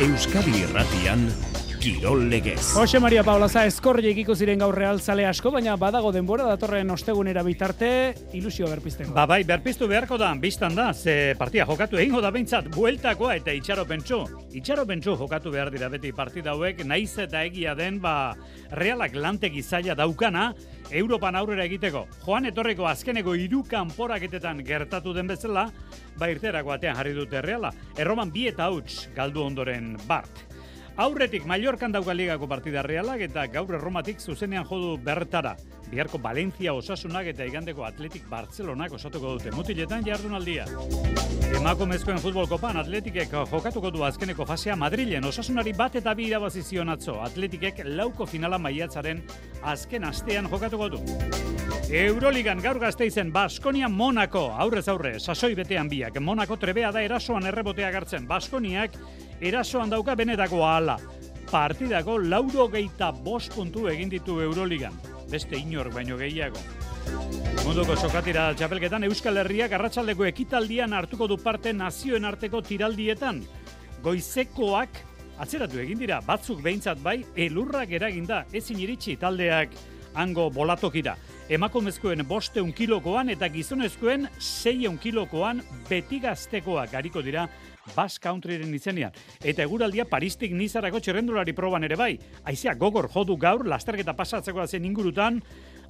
Euskadi Irratian Kirol Legez. Jose Maria Paulaza eskorriek ziren gaur realzale asko, baina badago denbora datorren ostegunera bitarte ilusio berpizteko. Ba bai, berpiztu beharko da, biztan da, ze partia jokatu egingo da behintzat, bueltakoa eta itxaro pentsu. Itxaro pentsu jokatu behar dira beti partida hauek, naiz eta egia den, ba, realak lantegi zaila daukana, Europan aurrera egiteko. Joan etorreko azkeneko hiru kanporaketetan gertatu den bezala, ba irterako batean jarri dute reala. Erroman bi eta huts galdu ondoren bart. Aurretik Mallorcan dauka ligako partida realak eta gaur erromatik zuzenean jodu bertara. Biharko Valencia osasunak eta igandeko Atletik Barcelonak osatuko dute mutiletan jardunaldia. Emako mezkoen futbol kopan Atletikek jokatuko du azkeneko fasea Madrilen osasunari bat eta bi irabazizion atzo. Atletikek lauko finala maiatzaren azken astean jokatuko du. Euroligan gaur gazteizen Baskonia Monako aurrez aurre, sasoi betean biak. Monako trebea da erasoan errebotea gartzen. Baskoniak erasoan dauka benetako ahala. Partidako lauro geita bost puntu egin ditu Euroligan. Beste inor baino gehiago. Munduko sokatira txapelketan Euskal Herriak arratsaldeko ekitaldian hartuko du parte nazioen arteko tiraldietan. Goizekoak atzeratu egin dira, batzuk behintzat bai, elurrak eraginda, ezin iritsi taldeak hango bolatokira. Emakumezkoen bosteun kilokoan eta gizonezkoen seion kilokoan beti gaztekoak gariko dira Bas Countryren izenean. Eta eguraldia Paristik nizarako txerrendulari proban ere bai. Aizea gogor jodu gaur, lasterketa pasatzeko zen ingurutan,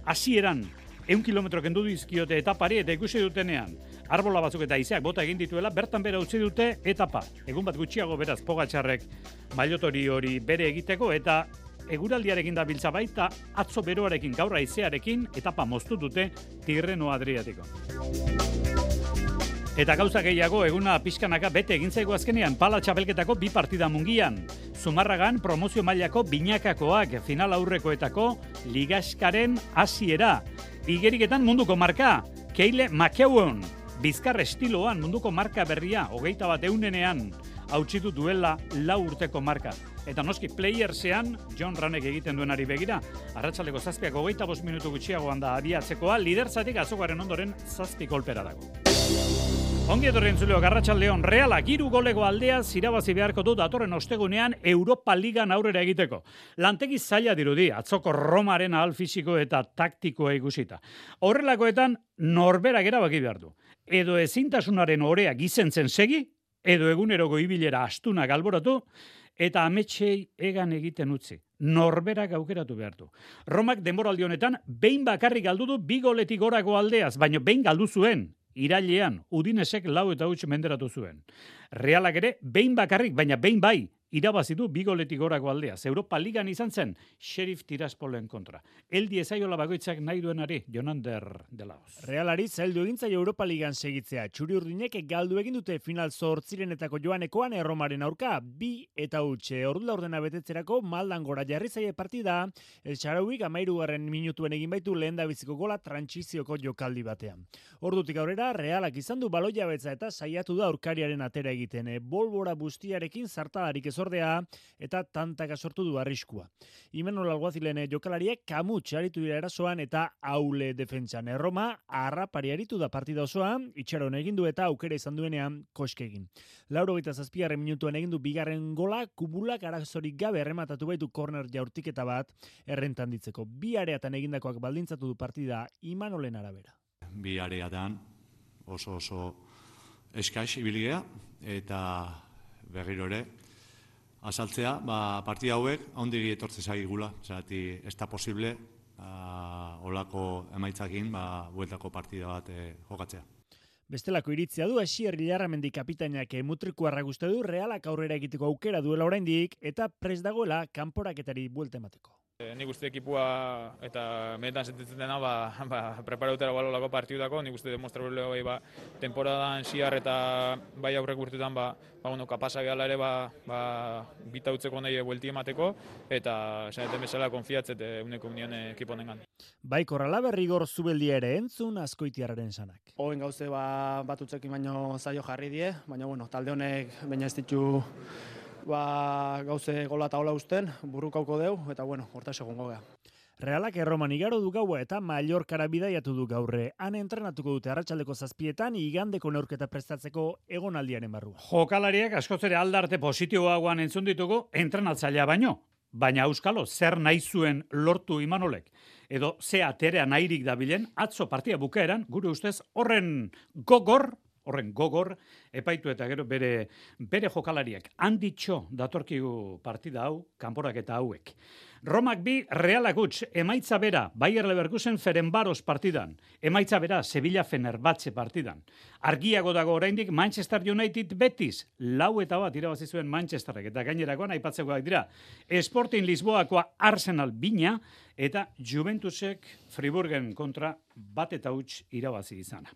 hasieran eun kilometro kendu dizkiote etapari eta ikusi dutenean. Arbola batzuk eta aizeak bota egin dituela, bertan bera utzi dute etapa. Egun bat gutxiago beraz pogatxarrek mailotori hori bere egiteko eta eguraldiarekin da biltza baita atzo beroarekin gaur aizearekin etapa moztu dute Tirreno Adriatiko. Eta gauza gehiago eguna pixkanaka bete egin zaigu azkenean pala txapelketako bi partida mungian. Zumarragan promozio mailako binakakoak final aurrekoetako ligaskaren hasiera. Igeriketan munduko marka, Keile Makeuen, bizkar estiloan munduko marka berria, hogeita bat eunenean, hautsitu duela lau urteko marka. Eta noski playersean, John Ranek egiten duenari begira, arratsaleko zazpiak hogeita bost minutu gutxiagoan da abiatzekoa, liderzatik azokaren ondoren zazpi kolpera dago. Ongi etorri entzuleo, Garratxaldeon, Reala, giru golego aldea zirabazi beharko du datorren ostegunean Europa Ligan aurrera egiteko. Lantegi zaila dirudi, atzoko Romaren ahal fisiko eta taktikoa ikusita. Horrelakoetan, norberak erabaki behar du. Edo ezintasunaren orea gizentzen segi, edo eguneroko ibilera astuna galboratu, eta ametsei egan egiten utzi. Norberak aukeratu behar du. Romak denboraldi honetan, behin bakarrik galdu du bi goletik gorako aldeaz, baino behin galdu zuen, irailean Udinesek lau eta huts menderatu zuen. Realak ere, behin bakarrik, baina behin bai, irabazi du bigoletik gorako aldeaz. Europa Ligan izan zen, Sheriff Tiraspolen kontra. Eldi ezaiola bagoitzak nahi duenari, Jonander de Laos. Realari zaildu egintza Europa Ligan segitzea. Txuri urdinek galdu egin dute final zortzirenetako joanekoan erromaren aurka, bi eta utxe. Ordu laurdena betetzerako maldan gora jarri zaie partida, el txarauik amairu garren minutuen egin baitu lehen da biziko gola trantsizioko jokaldi batean. Ordutik aurrera, realak izan du baloia betza eta saiatu da aurkariaren atera egiten. E, bolbora bustiarekin zartadarik ez ordea eta tantaka sortu du arriskua. Imanol Alguazilen jokalariek kamu txaritu dira erasoan eta aule defentsan. Erroma arrapari aritu da partida osoan, itxaron egin du eta aukera izan duenean koskegin. Lauro gita zazpigarren minutuan egin du bigarren gola, kubulak arazorik gabe errematatu baitu korner jaurtiketa bat errentan ditzeko. Bi areatan egindakoak baldintzatu du partida Imanolen arabera. Bi areatan oso oso eskaix ibiligea eta berriro ere azaltzea, ba, partida hauek ondiri etortze zaigula, zerati ez da posible ba, olako emaitzakin ba, bueltako partida bat e, jokatzea. Bestelako iritzia du Asier Gilarramendi kapitainak mutriku arraguste du realak aurrera egiteko aukera duela oraindik eta pres dagoela kanporaketari buelte emateko. E, nik uste ekipua eta menetan sentitzen dena ba, ba, preparautera balolako partidutako, nik uste demostra bai, ba, temporadan ziar eta bai aurrek urtutan ba, ba, bueno, kapasa ere ba, ba, bita utzeko nahi buelti emateko eta zanetan bezala konfiatzet uneko union ekipo nengan. Bai, korrala berri gor zubeldi ere entzun askoitiarren sanak. Oen gauze ba, bat utzekin baino zaio jarri die, baina bueno, talde honek baina ez ditu ba, gauze gola eta hola usten, burrukauko deu, eta bueno, horta segun gogea. Realak erroman igaro du gaua eta Mallorcara bidaiatu du gaurre. Han entrenatuko dute arratsaldeko zazpietan igandeko neurketa prestatzeko egonaldiaren barru. Jokalariak askotzere aldarte positiboagoan entzun ditugu entrenatzailea baino. Baina Euskalo, zer nahi zuen lortu imanolek? Edo ze aterea nahirik dabilen, atzo partia bukaeran, gure ustez, horren gogor, horren gogor, epaitu eta gero bere, bere jokalariak. Handitxo datorkigu partida hau, kanporak eta hauek. Romak bi, realak utx, emaitza bera, Bayer Leverkusen Ferenbaros partidan, emaitza bera, Sevilla Fenerbatze partidan. Argiago dago oraindik Manchester United Betis, lau eta bat irabazi zuen Manchesterrek, eta gainerakoan aipatzekoak dira. Sporting Lisboakoa Arsenal bina, eta Juventusek Friburgen kontra bat eta huts irabazi izana.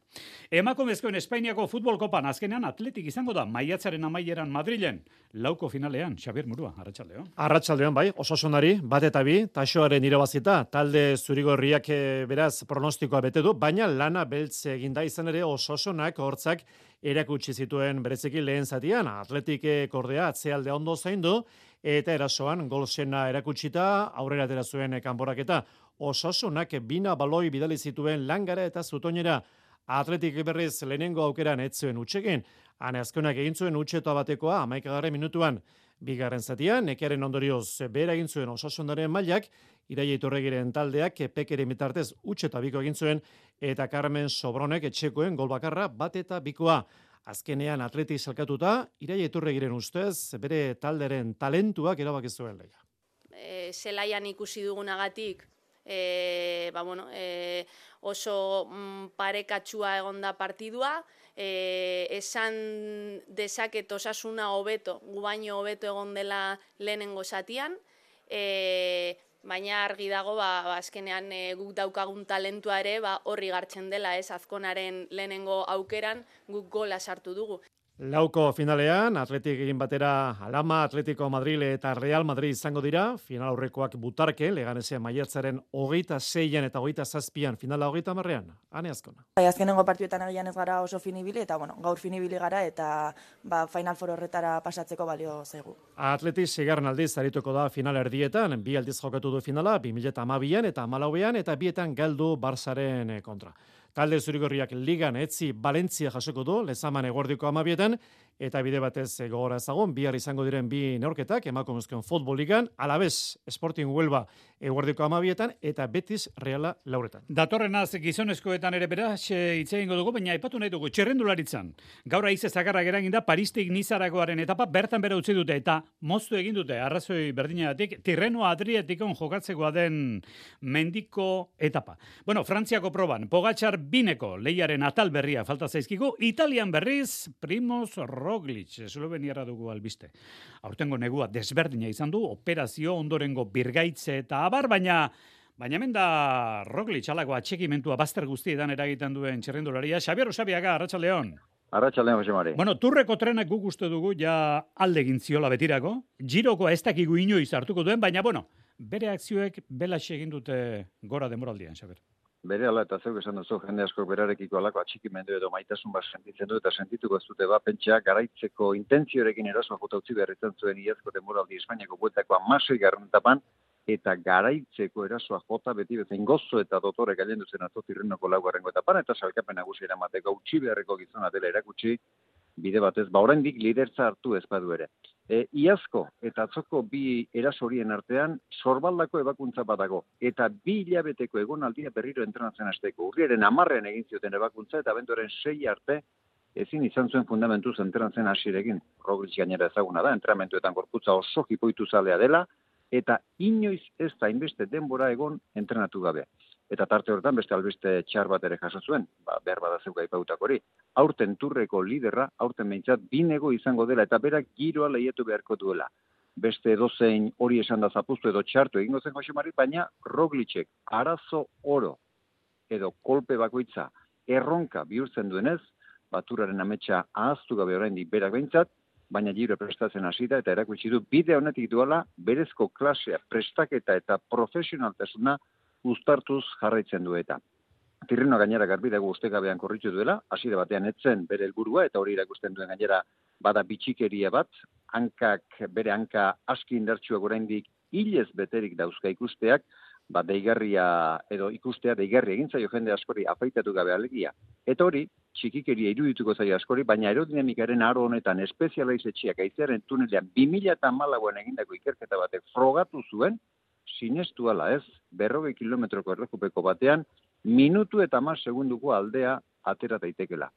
Emakumezkoen Espainiako futbol kopan azkenean atletik izango da maiatzaren amaieran Madrilen, lauko finalean, Xabier Murua, Arratxaldeon. Arratxaldeon, bai, osasonari, bat eta bi, tasoaren irabazita, talde zurigorriak eh, beraz pronostikoa bete du, baina lana beltze eginda izan ere ososonak hortzak erakutsi zituen bereziki lehen zatian, atletik kordea atzealde ondo zaindu, eta erasoan golsena erakutsita aurrera atera zuen kanporaketa. Osasunak bina baloi bidali zituen langara eta zutoinera atletik berriz lehenengo aukeran etzuen utxegin. Hane azkonak egin zuen utxeta batekoa amaikagarren minutuan bigarren zatian, nekearen ondorioz bera egin zuen osasundaren mailak, iraia iturregiren taldeak pekere mitartez utxeta biko egin zuen eta Carmen Sobronek etxekoen gol bakarra bat eta bikoa. Azkenean atleti salkatuta, iraia iturregiren ustez, bere talderen talentuak erabak zuen lega. E, zelaian ikusi dugunagatik, e, ba, bueno, e, oso mm, parekatsua egonda partidua, e, esan dezaket osasuna hobeto, gubaino hobeto egon dela lehenengo zatian, e, baina argi dago ba, ba azkenean e, guk daukagun talentua ere ba horri gartzen dela ez azkonaren lehenengo aukeran guk gola sartu dugu Lauko finalean, atletik egin batera Alama, Atletico Madrid eta Real Madrid izango dira, final aurrekoak butarke, leganezea maiatzaren hogeita zeian eta hogeita zazpian, finala hogeita marrean, ane azkona. Bai, azkenengo partioetan egian ez gara oso finibili, eta bueno, gaur finibili gara, eta ba, final for horretara pasatzeko balio zaigu. Atletik segarren aldiz zarituko da final erdietan, bi aldiz jokatu du finala, 2008an eta malauean, eta bietan galdu Barzaren kontra. Talde zurigorriak ligan etzi Valentzia jasoko du, lezaman egordiko amabietan, eta bide batez gogora ezagun, bihar izango diren bi neorketak, emakumezkoen futbol ligan, alabez Sporting Huelva eguerdiko amabietan, eta Betis Reala lauretan. Datorren az, gizonezkoetan ere beraz, hitz egingo dugu, baina epatu nahi dugu, txerrendularitzan. Gaur aize zakarra gerangin da, Paristik nizaragoaren etapa bertan bera utzi dute, eta moztu egin dute, arrazoi berdinatik, tirreno adrietikon jokatzekoa den mendiko etapa. Bueno, Frantziako proban, Pogatxar bineko lehiaren atal berria falta zaizkigu, Italian berriz, Primoz Roglic, Esloveniara dugu albiste. Aurtengo negua desberdina izan du, operazio ondorengo birgaitze eta abar, baina Baina hemen da Roglic alako atxekimentua bazter guztietan eragiten duen txerrendularia. Xabier Osabiaga, Arratxaldeon. Arratxaldeon, Jose Mari. Bueno, turreko trenak guk uste dugu ja alde gintziola betirako. Giroko ez dakigu inoiz hartuko duen, baina bueno, bere akzioek bela egin dute gora demoraldian, Xabier bere ala eta zeuk esan duzu jende asko berarekiko alako atxikimendu edo maitasun bat sentitzen du eta sentituko ez dute bat pentsa garaitzeko intentziorekin erasoa jota utzi beharritzen zuen iazko demoraldi Espainiako bueltako amasoi garrentapan eta garaitzeko erasoa jota beti bezain gozo eta dotore galen duzen azotirrenoko laugarrengo eta pan eta salkapen nagusi eramateko utzi beharreko gizona dela erakutsi bide batez, ba oraindik lidertza hartu ez badu ere. E, iazko eta atzoko bi erasorien artean sorbaldako ebakuntza badago eta bi hilabeteko egonaldia berriro entrenatzen hasteko. Urriaren 10 egin zioten ebakuntza eta abenduaren 6 arte ezin izan zuen fundamentu entrenatzen hasirekin. Roglic gainera ezaguna da, entrenamentuetan gorputza oso hipoitu zalea dela eta inoiz ez da inbeste denbora egon entrenatu gabe eta tarte horretan beste albiste txar bat ere jaso zuen, ba, behar bada zeuga ipautak hori. Aurten turreko liderra, aurten behintzat, binego izango dela eta berak giroa lehiatu beharko duela. Beste dozein hori esan da zapustu edo txartu egingo zen Jose Mari, baina Roglicek arazo oro edo kolpe bakoitza erronka bihurtzen duenez, baturaren ametsa ahaztu gabe oraindik berak behintzat, baina giro prestatzen hasita eta erakutsi du bide honetik duela berezko klasea, prestaketa eta profesionaltasuna uztartuz jarraitzen du eta. Tirreno gainera garbi dago ustekabean korritzu duela, hasiera batean etzen bere helburua eta hori irakusten duen gainera bada bitxikeria bat, hankak bere hanka aski indartsuak oraindik hilez beterik dauzka ikusteak, ba, deigarria edo ikustea deigarria egin zaio jende askori afaitatu gabe alegia. Eta hori, txikikeria irudituko zaio askori, baina aerodinamikaren aro honetan espezializetxeak aizearen tunelean 2000 eta egindako ikerketa batek frogatu zuen, sinestu ala ez, berrogei kilometroko errejupeko batean, minutu eta mas segunduko aldea atera daitekela.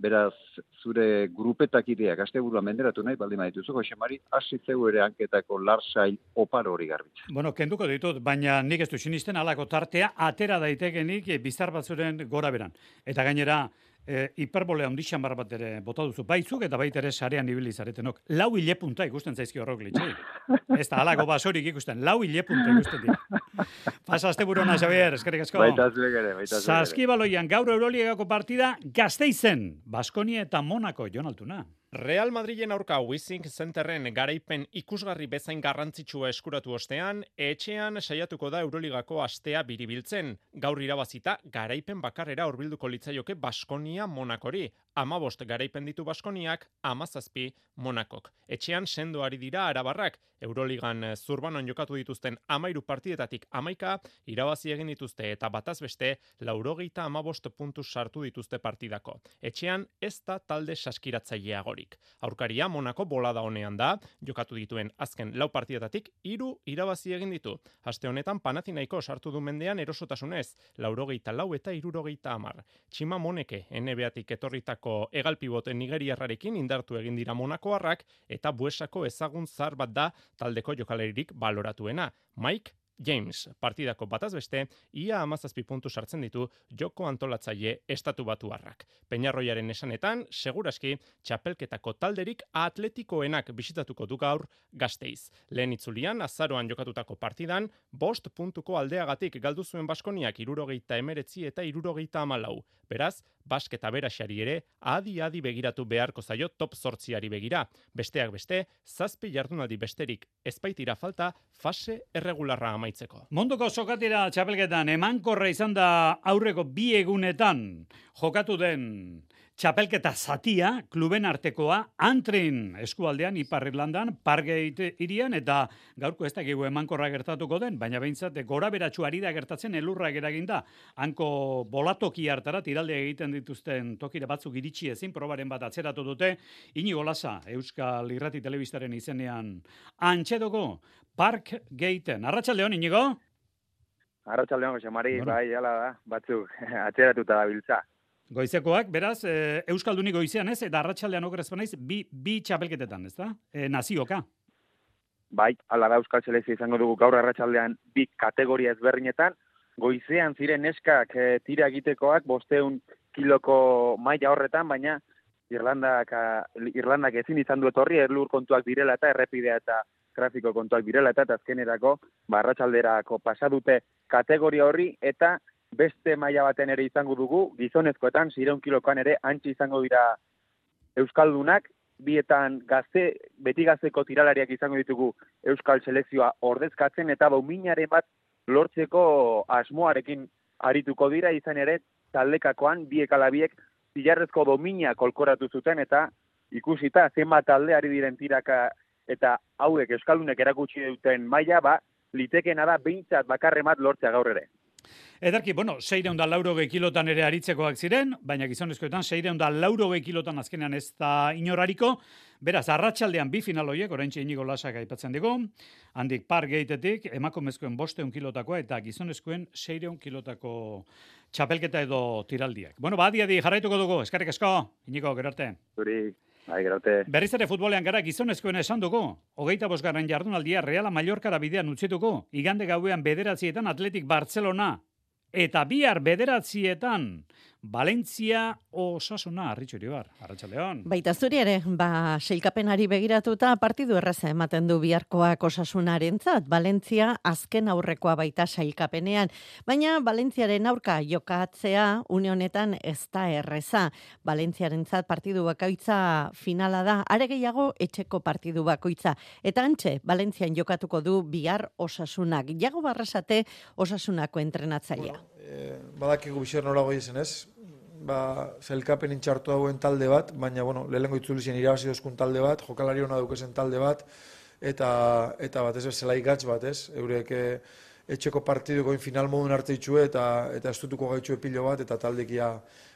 Beraz, zure grupetak ideak asteburua menderatu nahi, baldin maituzu, Jose Mari, asitzeu ere anketako larsail oparo hori garbitza. Bueno, kenduko ditut, baina nik ez du sinisten alako tartea atera daitekenik bizar batzuren gora beran. Eta gainera, e, hiperbole handixan bar bat ere bota duzu baizuk eta baita ere sarean ibili zaretenok. Lau hile punta ikusten zaizki horrok litxi. Ez da alako basorik ikusten, lau hile punta ikusten dira. Pasa azte burona, Xavier, eskerrik asko. Baita zuek ere, baita zuek ere. Saskibaloian gaur Euroligako partida Gasteizen, Baskonia eta Monako, Jon Altuna. Real Madrilen aurka Wissing Centerren garaipen ikusgarri bezain garrantzitsua eskuratu ostean, etxean saiatuko da Euroligako astea biribiltzen. Gaur irabazita, garaipen bakarrera hurbilduko litzaioke Baskonia Monakori. Amabost garaipen ditu Baskoniak, amazazpi Monakok. Etxean sendoari dira arabarrak, Euroligan zurbanon jokatu dituzten amairu partidetatik amaika, irabazi egin dituzte eta bataz beste, laurogeita amabost puntu sartu dituzte partidako. Etxean ez da talde saskiratzailea gori. Aurkaria Monako bolada honean da, jokatu dituen azken lau partidetatik hiru irabazi egin ditu. Aste honetan Panathinaiko sartu du mendean erosotasunez, laurogeita lau eta irurogeita amar. Txima Moneke, NBA-tik etorritako egalpiboten nigeriarrarekin indartu egin dira Monakoarrak eta buesako ezagun zar bat da taldeko jokaleririk baloratuena. Mike James, partidako bataz beste, ia amazazpi puntu sartzen ditu joko antolatzaile estatu batuarrak. Peñarroiaren esanetan, seguraski, txapelketako talderik atletikoenak bisitatuko du gaur gazteiz. Lehen itzulian, azaroan jokatutako partidan, bost puntuko aldeagatik galdu zuen Baskoniak irurogeita emeretzi eta irurogeita amalau. Beraz, basketa beraxari ere, adi-adi begiratu beharko zaio top sortziari begira. Besteak beste, zazpi jardunaldi besterik ezpaitira falta fase erregularra amaitzeko. Munduko sokatira txapelketan emankorra izan da aurreko bi egunetan jokatu den txapelketa zatia, kluben artekoa, antrin eskualdean, Ipar Irlandan, Pargate irian, eta gaurko ez dakigu emankorra gertatuko den, baina behintzat, gora beratxu ari da gertatzen elurra geragin da. Hanko bolatoki hartara, tiralde egiten dituzten tokire batzuk iritsi ezin, probaren bat atzeratu dute, inigo lasa, Euskal Irrati Telebistaren izenean, antxedoko, Park Gaten. Arratxaldeon, inigo? Arratxaldeon, Jose Mari, bai, jala da, batzuk, atzeratuta da biltza. Goizekoak, beraz, e, Euskalduni goizean ez, eta arratsaldean okrez banaiz, bi, bi txapelketetan, ez da? E, nazioka. Bai, ala da Euskal Selezia izango dugu gaur arratsaldean bi kategoria ezberdinetan, goizean ziren neskak e, tira egitekoak, bosteun kiloko maila horretan, baina Irlandak, Irlandak ezin izan du etorri, erlur kontuak direla eta errepidea eta grafiko kontuak direla eta azkenerako, barratxalderako pasadute kategoria horri, eta beste maila baten ere izango dugu, gizonezkoetan, zireun kilokoan ere, antzi izango dira Euskaldunak, bietan gazte, beti gazteko tiralariak izango ditugu Euskal Selekzioa ordezkatzen, eta bauminaren bat lortzeko asmoarekin arituko dira, izan ere, taldekakoan, biek alabiek, zilarrezko domina kolkoratu zuten, eta ikusita, zenbat talde ari diren tiraka, eta hauek Euskaldunek erakutsi duten maila, ba, litekena da, behintzat bakarremat lortzea gaur ere. Edarki, bueno, seireun da lauro kilotan ere aritzekoak ziren, baina gizonezkoetan seireun da lauro kilotan azkenean ez da inorariko. Beraz, arratsaldean bi finaloiek, orain inigo lasak aipatzen dugu, handik par geitetik, emakumezkoen bosteun kilotakoa eta gizonezkoen seireun kilotako txapelketa edo tiraldiak. Bueno, ba, adi, jarraituko dugu, eskarrik asko, inigo, gerarte. Zuri, bai, gerarte. Berriz ere futbolean gara gizonezkoen esan dugu, hogeita bosgarren jardunaldia Reala Mallorcara bidean utzituko, igande gauean bederatzietan Atletik Barcelona, eta bihar bederatzietan Valentzia osasuna arritxuri bar, arratxaleon. Baita zuri ere, ba, seilkapenari begiratuta partidu erraza ematen du biharkoak osasunaren zat, Valentzia azken aurrekoa baita seilkapenean, baina Valentziaren aurka jokatzea une honetan ez da erreza. Valentziaren zat partidu bakoitza finala da, are gehiago etxeko partidu bakoitza. Eta antxe, Valentzian jokatuko du bihar osasunak. Jago barrasate osasunako entrenatzailea. Eh, badakigu bixer nola goi ez, ba, zelkapen intxartu dauen talde bat, baina, bueno, lehenko itzulizien irabazi dozkun talde bat, jokalari hona dukezen talde bat, eta, eta bat ez, zelai gatz bat, ez, eurek etxeko partiduko final modun arte itxue eta eta estutuko gaitxue pilo bat eta taldekia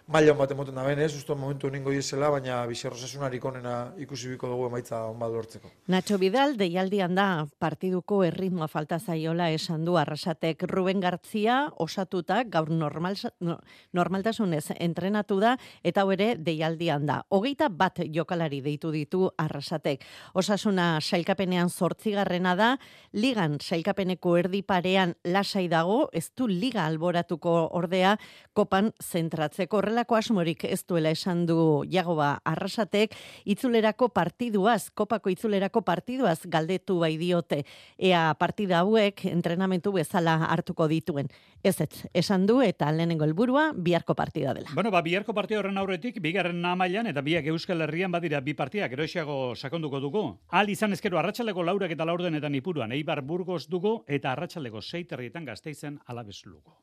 maila bat emoten da ben, ez, usto momentu ningo diesela, baina bizarrosasunarik onena ikusi biko dugu emaitza on bat lortzeko. Nacho Vidal, deialdian da partiduko erritmoa falta zaiola esan du arrasatek Ruben Gartzia osatuta gaur normal, no, normaltasunez entrenatu da eta hau ere deialdian da. Hogeita bat jokalari deitu ditu arrasatek. Osasuna sailkapenean zortzigarrena da, ligan sailkapeneko erdi parean lasai dago, ez du liga alboratuko ordea kopan zentratzeko horrelako asmorik ez duela esan du Jagoba Arrasatek itzulerako partiduaz, kopako itzulerako partiduaz galdetu bai diote ea partida hauek entrenamentu bezala hartuko dituen. Ez ez, esan du eta lehenengo helburua biharko partida dela. Bueno, ba, biharko partida horren aurretik, bigarren namailan eta biak Euskal Herrian badira bi partiak eroxiago sakonduko dugu. Al izan ezkero arratsaleko laurak eta laurdenetan ipuruan, Eibar Burgos dugu eta arratsaleko seiterrietan gazteizen alabesluko.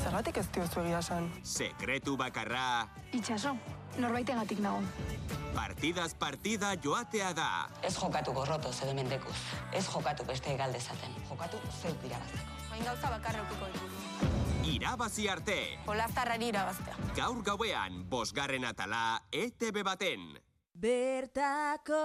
Zergatik ez diozu egia esan? Sekretu bakarra. Itxaso, norbaitengatik nago. Partidaz partida joatea da. Ez jokatu gorroto edo mendekuz. Ez jokatu beste galdezaten. Jokatu zeuk irabazteko. Hain gauza bakarra eukiko ditu. Irabazi arte. Olaztarrari irabaztea. Gaur gauean, bosgarren atala, ETB baten. Bertako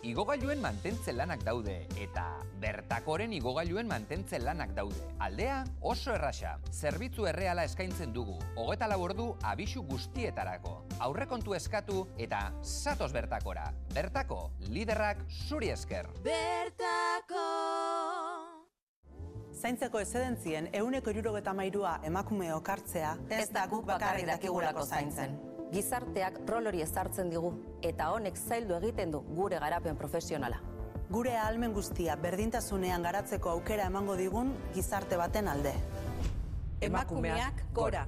Igogailuen mantentze lanak daude eta bertakoren igogailuen mantentze lanak daude. Aldea oso errasa. Zerbitzu erreala eskaintzen dugu. Hogeta labordu abisu guztietarako. Aurrekontu eskatu eta satos bertakora. Bertako, liderrak zuri esker. Bertako Zaintzeko ezedentzien euneko irurogeta mairua emakume okartzea ez da guk bakarrik dakigulako zaintzen. Gizarteak rol hori ezartzen digu eta honek zaildu egiten du gure garapen profesionala. Gure ahalmen guztia berdintasunean garatzeko aukera emango digun gizarte baten alde. Emakumeak gora.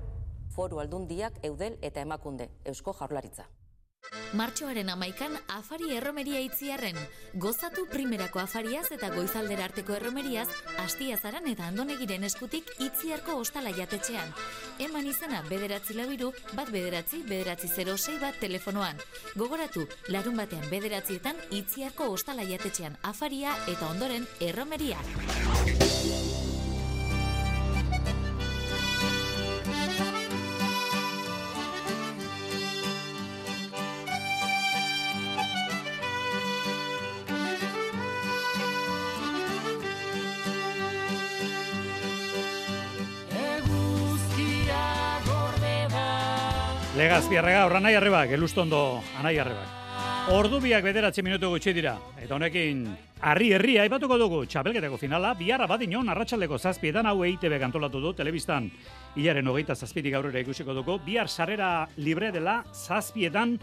Foru aldundiak eudel eta emakunde, Eusko Jaurlaritza. Martxoaren amaikan afari erromeria itziarren. Gozatu primerako afariaz eta goizaldera arteko erromeriaz, astiazaran eta andonegiren eskutik itziarko ostala jatetxean. Eman izena bederatzi labiru, bat bederatzi, bederatzi 06 bat telefonoan. Gogoratu, larun batean bederatzietan itziarko ostala jatetxean afaria eta ondoren erromeria. Legazpiarrega, horra nahi arrebak, elustondo anai arrebak. Ordu biak bederatzi minutu gutxi dira. Eta honekin, harri herria aipatuko dugu, txapelketeko finala, biharra badinon arratsaldeko zazpietan hau EITB kantolatu du, telebistan hilaren hogeita zazpitik aurrera ikusiko dugu, bihar sarrera libre dela zazpietan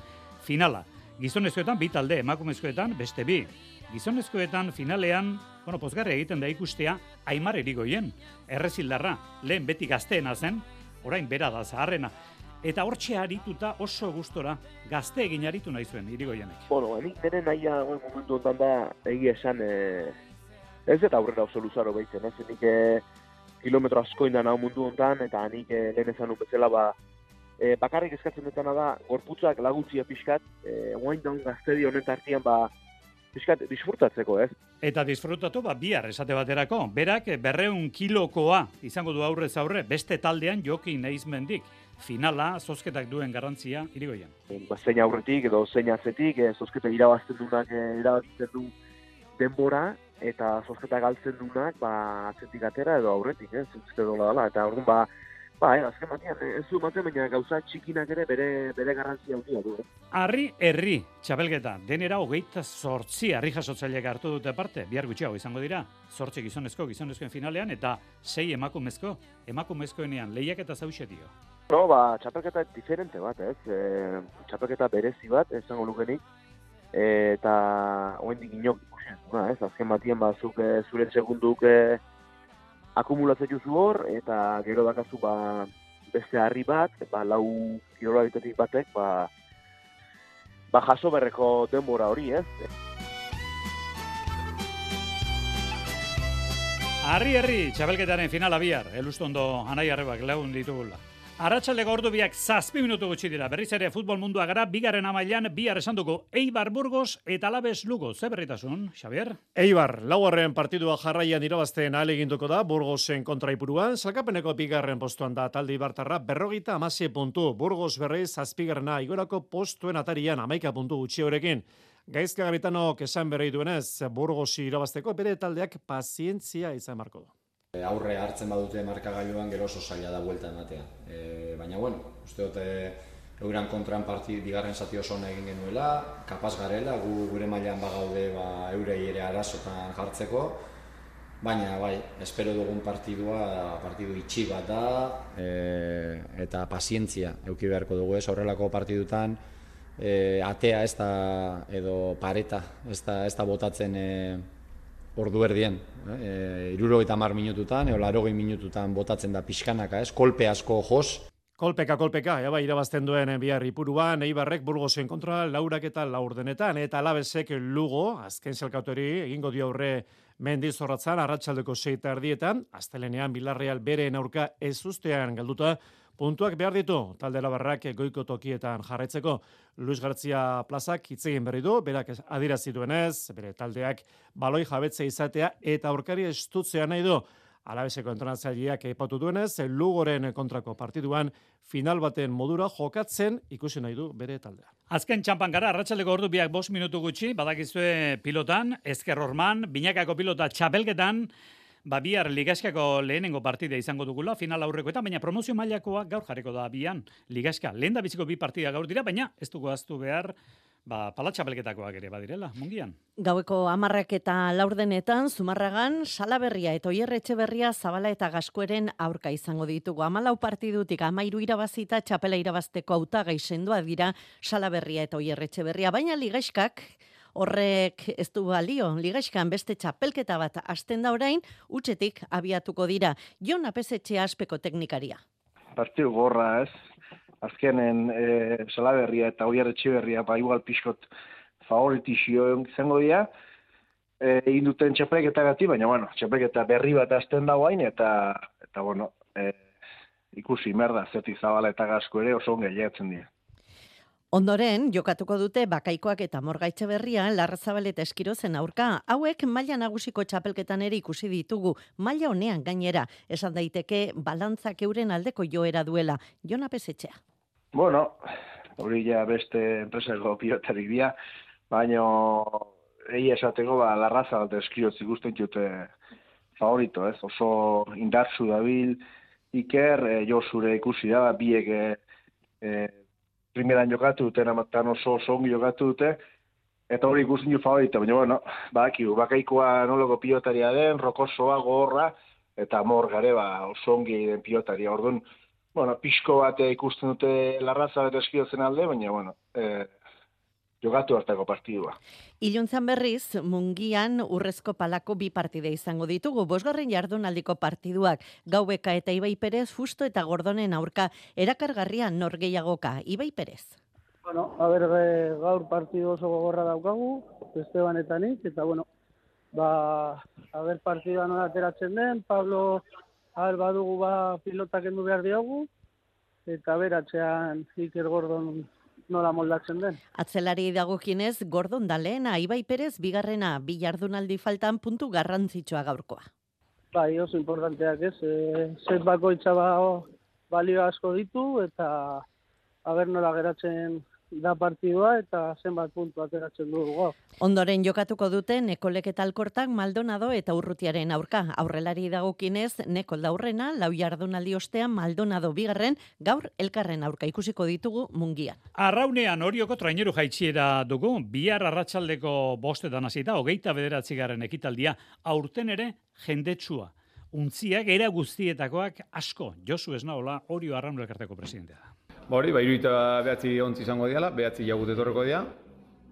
finala. Gizonezkoetan bi talde, emakumezkoetan beste bi. Gizonezkoetan finalean, bueno, pozgarri egiten da ikustea, aimar erigoien, errezildarra, lehen beti gazteena zen, orain bera da zaharrena. Eta hortxe arituta oso gustora gazte egin aritu nahi zuen irigoienek. Bueno, nik nire nahia guen momentu ontan da egia esan e, ez eta aurrera oso luzaro behitzen, ez? Nik e, kilometro asko indan hau mundu ontan eta nik e, lehen ezan bezala ba e, bakarrik eskatzen dutena da gorputzak laguntzia pixkat, e, guain daun gaztedi honen tartian ba pixkat disfrutatzeko, ez? Eta disfrutatu ba bihar esate baterako. Berak berreun kilokoa izango du aurrez aurre beste taldean joki naizmendik finala zozketak duen garrantzia irigoian. Ba, zein aurretik edo zein atzetik, e, zozketa irabazten dunak e, irabazten du denbora, eta zozketa galtzen dunak ba, atzetik atera edo aurretik, eh, zuzketa dola dela, eta orduan ba, ba, eh, azken batean, ez du ematen, baina gauza txikinak ere bere, bere garrantzia handia du. Eh. Arri, herri, txapelgeta, denera hogeita sortzi harri jasotzaileak hartu dute parte, bihar gutxiago izango dira, sortzi gizonezko, gizonezkoen finalean, eta sei emakumezko, emakumezkoenean lehiak eta zauxe dio. No, ba, txapelketa diferente bat, ez? E, txapelketa berezi bat, esango lukenik. E, eta hoen inok ikusen, ez? Azken batien ba, zuk, e, zure segunduk e, akumulatzen juzu hor, eta gero dakazu ba, beste harri bat, ba, lau kirola batek, ba, ba, jaso berreko denbora hori, ez? Arri, arri, txapelketaren finala bihar, elustondo anai arrebak lagun ditugula. Arratxalde ordu biak zazpi minutu gutxi dira. Berriz ere futbol mundua gara, bigarren amailan, bihar esan dugu Eibar Burgos eta Alabes Lugo. Ze berritasun, Xavier? Eibar, lauarren partidua jarraian irabazten aleginduko da, Burgosen kontraipuruan, salkapeneko bigarren postuan da talde Ibartarra, berrogita amase puntu, Burgos berriz zazpigarrena, igorako postuen atarian amaika puntu gutxi horrekin. Gaizka Garitanok esan berri duenez, Burgosi irabazteko bere taldeak pazientzia izan marko du. Aurre hartzen badute markagailuan gero oso zaila da buelta ematea. E, baina bueno, uste dute euran kontran parti bigarren zati oso egin genuela, kapaz garela, gu gure mailan bagaude ba, eurei ere arazotan jartzeko, baina bai, espero dugun partidua, partidu itxi bat da, e, eta pazientzia euki beharko dugu. Ez, horrelako partidutan, e, atea ez da, edo pareta, ez da, ez da botatzen e, ordu erdien. Eh? Iruro eta mar minututan, eo larogei minututan botatzen da pixkanaka, ez? Kolpe asko jos. Kolpeka, kolpeka, eba, irabazten duen bihar ipuruan, Eibarrek burgozen kontra, laurak eta laurdenetan, eta alabesek lugo, azken zelkautori, egingo dio aurre mendiz horratzan, arratsaldeko seita erdietan, astelenean Bilarreal bere aurka ez ustean galduta, puntuak behar ditu, talde labarrak goiko tokietan jarraitzeko. Luis Gartzia plazak hitzegin berri du, berak adirazi duenez, bere taldeak baloi jabetze izatea eta aurkari estutzea nahi du. Alabeseko entrenatzaileak eipatu duenez, Lugoren kontrako partiduan final baten modura jokatzen ikusi nahi du bere taldea. Azken txampan gara, arratsaleko ordu biak bost minutu gutxi, badakizue pilotan, Ezker Horman, binakako pilota txapelketan, ba bihar ligaskako lehenengo partida izango dugula final aurreko eta baina promozio mailakoa gaur jarriko da bian ligaska lehen da biziko bi partida gaur dira baina ez dugu aztu behar ba palatxapelketakoak ere badirela mungian Gaueko amarrak eta laurdenetan, Zumarragan, Salaberria eta Oierretxe berria Zabala eta Gaskoeren aurka izango ditugu. Amalau partidutik amairu irabazita txapela irabazteko autagai sendoa dira Salaberria eta Oierretxe berria. Baina ligaiskak, horrek ez du balio, ligaiskan beste txapelketa bat asten da orain, utxetik abiatuko dira. Jon apesetxe aspeko teknikaria. Partiu gorra ez, azkenen e, salaberria eta oiar etxiberria, ba igual pixkot favoritizio izango dira, e, induten txapelketa gati, baina bueno, txapelketa berri bat azten da guain, eta, eta bueno, e, ikusi merda, zeti zabala eta gazko ere oso onge dira. Ondoren, jokatuko dute bakaikoak eta morgaitxe berrian larrazabal eta eskirozen aurka. Hauek maila nagusiko txapelketan ere ikusi ditugu, maila honean gainera, esan daiteke balantzak euren aldeko joera duela. Jona Pesetxea. Bueno, hori ja beste enpresako pilotarik dira, baina egi esateko ba, larrazabal eta eskiroz ikusten jute favorito, ez? Oso indartzu dabil, iker, e, jo zure ikusi da, biek e, primeran jokatu dute, namatan oso oso ongi jokatu dute, eta hori ikusten ju favorita, baina bueno, baki, bakaikoa noloko pilotaria den, rokosoa, gorra, eta mor gare, ba, oso ongi den pilotaria, orduan, bueno, pixko bat ikusten dute larraza eta eskiozen alde, baina, bueno, eh, jogatu hartako partidua. Iluntzan berriz, mungian urrezko palako bi partide izango ditugu. Bosgarren jardunaldiko partiduak, gaueka eta Ibai Perez, justo eta gordonen aurka, erakargarria norgeiagoka. Ibai Perez. Bueno, a ber, gaur partidu oso gogorra daukagu, Esteban eta nik, eta bueno, ba, a ber, partidua nola ateratzen den, Pablo, a ber, badugu ba, pilotak endu behar diogu, eta beratzean Iker Gordon nola moldatzen den. Atzelari dagokienez, Gordon da lehena, Ibai Perez, bigarrena, bi jardunaldi faltan puntu garrantzitsua gaurkoa. Bai, oso importanteak ez, e, zet bakoitza ba, balio asko ditu, eta haber nola geratzen da partidua eta zenbat puntu ateratzen dugu. Ondoren jokatuko dute Nekolek eta Alkortak Maldonado eta Urrutiaren aurka. Aurrelari dagokinez Nekol daurrena, lau jardunaldi ostean Maldonado bigarren, gaur elkarren aurka ikusiko ditugu mungian. Arraunean horioko traineru jaitxiera dugu, bihar arratsaldeko bostetan hasita, hogeita bederatzi garen ekitaldia, aurten ere jendetsua. Untziak era guztietakoak asko, Josu Esnaola, Orio Arraun elkarteko presidentea. Ba hori, ba, iruita behatzi ontzi izango diala, behatzi jagut etorreko dira,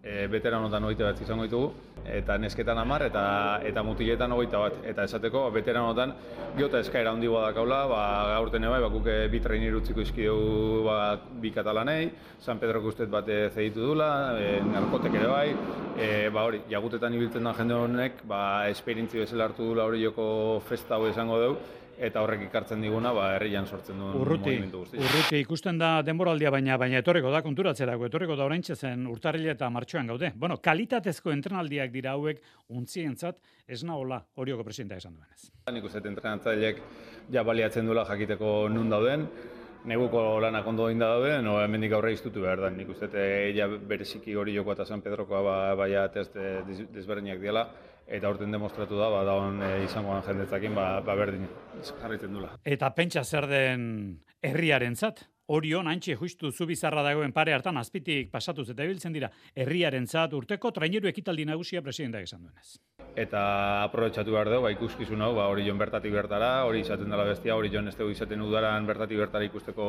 e, veteranotan hogeita behatzi izango ditugu, eta nesketan amar, eta eta mutiletan hogeita bat. Eta esateko, veteranotan, giota eskaera handi badakaula, ba, gaurten bai, ba, guke bi trainer utziko izkideu ba, bi katalanei, San Pedro ustet bate zeitu dula, e, narkotek ere bai, e, ba hori, jagutetan ibiltzen da jende honek, ba, esperientzi bezala hartu dula hori joko festa hau izango dugu, eta horrek ikartzen diguna ba herrian sortzen duen Urruti, mugimendu guztia. urruti ikusten da denboraldia baina baina etorriko da konturatzerako, etorriko da oraintxe zen urtarrile eta martxoan gaude. Bueno, kalitatezko entrenaldiak dira hauek untzientzat ez nahola horioko presidenta esan duenez. Nik uste entrenatzaileek ja baliatzen duela jakiteko nun dauden, neguko lanak ondo inda daude, no hemendik aurre iztutu behar da. Nik uste dut eh, ja bereziki hori jokoa eta San Pedrokoa ba, baia test eh, des- desberdinak diela, eta aurten demostratu da, ba, daun e, izangoan jendetzakin, ba, ba berdin jarraitzen dula. Eta pentsa zer den herriarentzat. Orion antxe justu zu bizarra dagoen pare hartan azpitik pasatuz eta ibiltzen dira herriarentzat urteko traineru ekitaldi nagusia presidentak esan duenez. Eta aprobetxatu behar dugu, ba, ikuskizun hau, ba, hori joan bertatik bertara, hori izaten dela bestia, hori joan ez dugu izaten udaran bertatik bertara ikusteko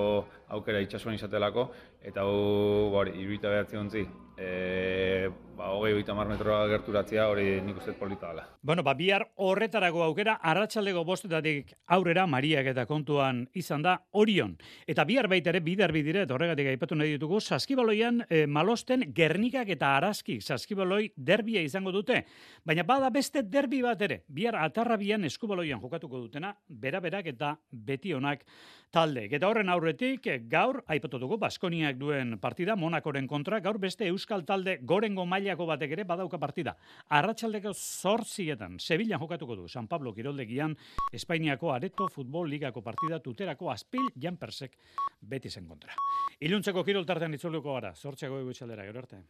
aukera itxasuan izatelako, eta hau, ba, hori, iruita behatzi ontzi, e, ba, hogei hogeita mar metroa gerturatzea, hori nik uste polita dela. Bueno, ba, bihar horretarago aukera, arratsaldeko bostetatik aurrera Mariak eta kontuan izan da Orion. Eta bihar baita ere bider bidire, eta horregatik aipatu nahi ditugu, saskibaloian eh, malosten Gernikak eta Araski saskibaloi derbia izango dute. Baina bada beste derbi bat ere, bihar atarrabian eskubaloian jokatuko dutena, bera-berak eta beti onak taldeek. Eta horren aurretik, gaur, aipatu dugu, Baskoniak duen partida, Monakoren kontra, gaur beste Euskal talde gorengo mailako batek ere badauka partida. Arratsaldeko zortzietan, Sevillan jokatuko du, San Pablo Kiroldegian, Espainiako Areto Futbol Ligako partida tuterako azpil Janpersek beti zen kontra. Iluntzeko kiroltartean itzuluko gara, zortziako egutxaldera, gero arte.